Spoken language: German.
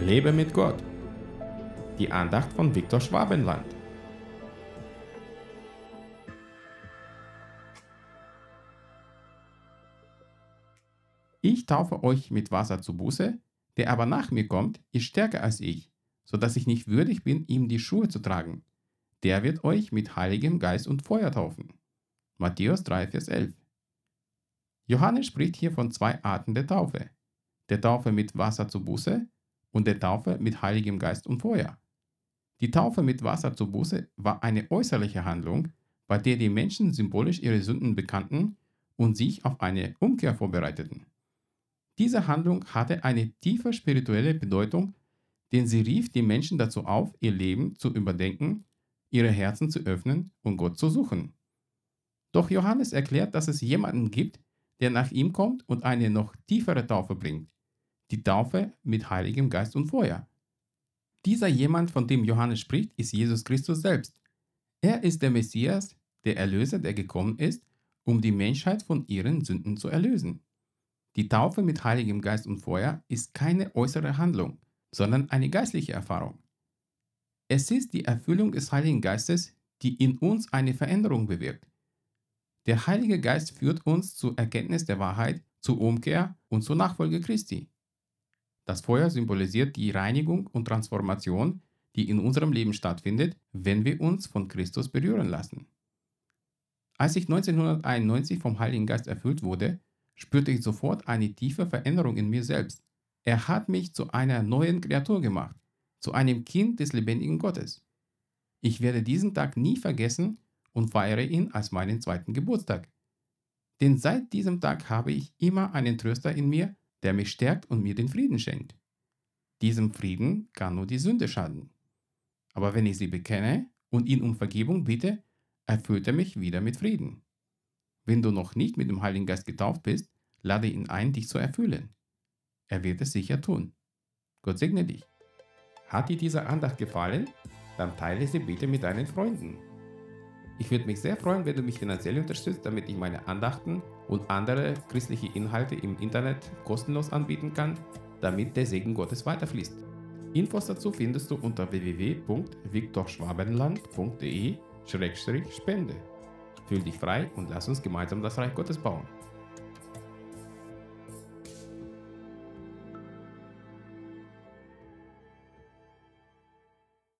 Lebe mit Gott. Die Andacht von Viktor Schwabenland. Ich taufe euch mit Wasser zu Buße, der aber nach mir kommt, ist stärker als ich, so dass ich nicht würdig bin, ihm die Schuhe zu tragen. Der wird euch mit Heiligem Geist und Feuer taufen. Matthäus 3, Vers 11. Johannes spricht hier von zwei Arten der Taufe. Der Taufe mit Wasser zu Buße und der Taufe mit Heiligem Geist und Feuer. Die Taufe mit Wasser zu Buße war eine äußerliche Handlung, bei der die Menschen symbolisch ihre Sünden bekannten und sich auf eine Umkehr vorbereiteten. Diese Handlung hatte eine tiefe spirituelle Bedeutung, denn sie rief die Menschen dazu auf, ihr Leben zu überdenken, ihre Herzen zu öffnen und Gott zu suchen. Doch Johannes erklärt, dass es jemanden gibt, der nach ihm kommt und eine noch tiefere Taufe bringt, die Taufe mit Heiligem Geist und Feuer. Dieser jemand, von dem Johannes spricht, ist Jesus Christus selbst. Er ist der Messias, der Erlöser, der gekommen ist, um die Menschheit von ihren Sünden zu erlösen. Die Taufe mit Heiligem Geist und Feuer ist keine äußere Handlung, sondern eine geistliche Erfahrung. Es ist die Erfüllung des Heiligen Geistes, die in uns eine Veränderung bewirkt. Der Heilige Geist führt uns zur Erkenntnis der Wahrheit, zur Umkehr und zur Nachfolge Christi. Das Feuer symbolisiert die Reinigung und Transformation, die in unserem Leben stattfindet, wenn wir uns von Christus berühren lassen. Als ich 1991 vom Heiligen Geist erfüllt wurde, spürte ich sofort eine tiefe Veränderung in mir selbst. Er hat mich zu einer neuen Kreatur gemacht, zu einem Kind des lebendigen Gottes. Ich werde diesen Tag nie vergessen und feiere ihn als meinen zweiten Geburtstag. Denn seit diesem Tag habe ich immer einen Tröster in mir, der mich stärkt und mir den Frieden schenkt. Diesem Frieden kann nur die Sünde schaden. Aber wenn ich sie bekenne und ihn um Vergebung bitte, erfüllt er mich wieder mit Frieden. Wenn du noch nicht mit dem Heiligen Geist getauft bist, lade ihn ein, dich zu erfüllen. Er wird es sicher tun. Gott segne dich. Hat dir diese Andacht gefallen? Dann teile sie bitte mit deinen Freunden. Ich würde mich sehr freuen, wenn du mich finanziell unterstützt, damit ich meine Andachten und andere christliche Inhalte im Internet kostenlos anbieten kann, damit der Segen Gottes weiterfließt. Infos dazu findest du unter www.viktorschwabenland.de-spende. Fühl dich frei und lass uns gemeinsam das Reich Gottes bauen.